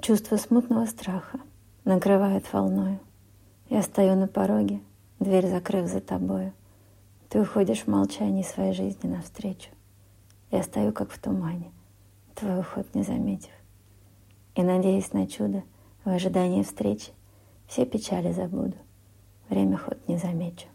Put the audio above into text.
Чувство смутного страха накрывает волною. Я стою на пороге, дверь закрыв за тобою. Ты уходишь в молчании своей жизни навстречу. Я стою, как в тумане, твой уход не заметив. И, надеясь на чудо, в ожидании встречи, все печали забуду, время ход не замечу.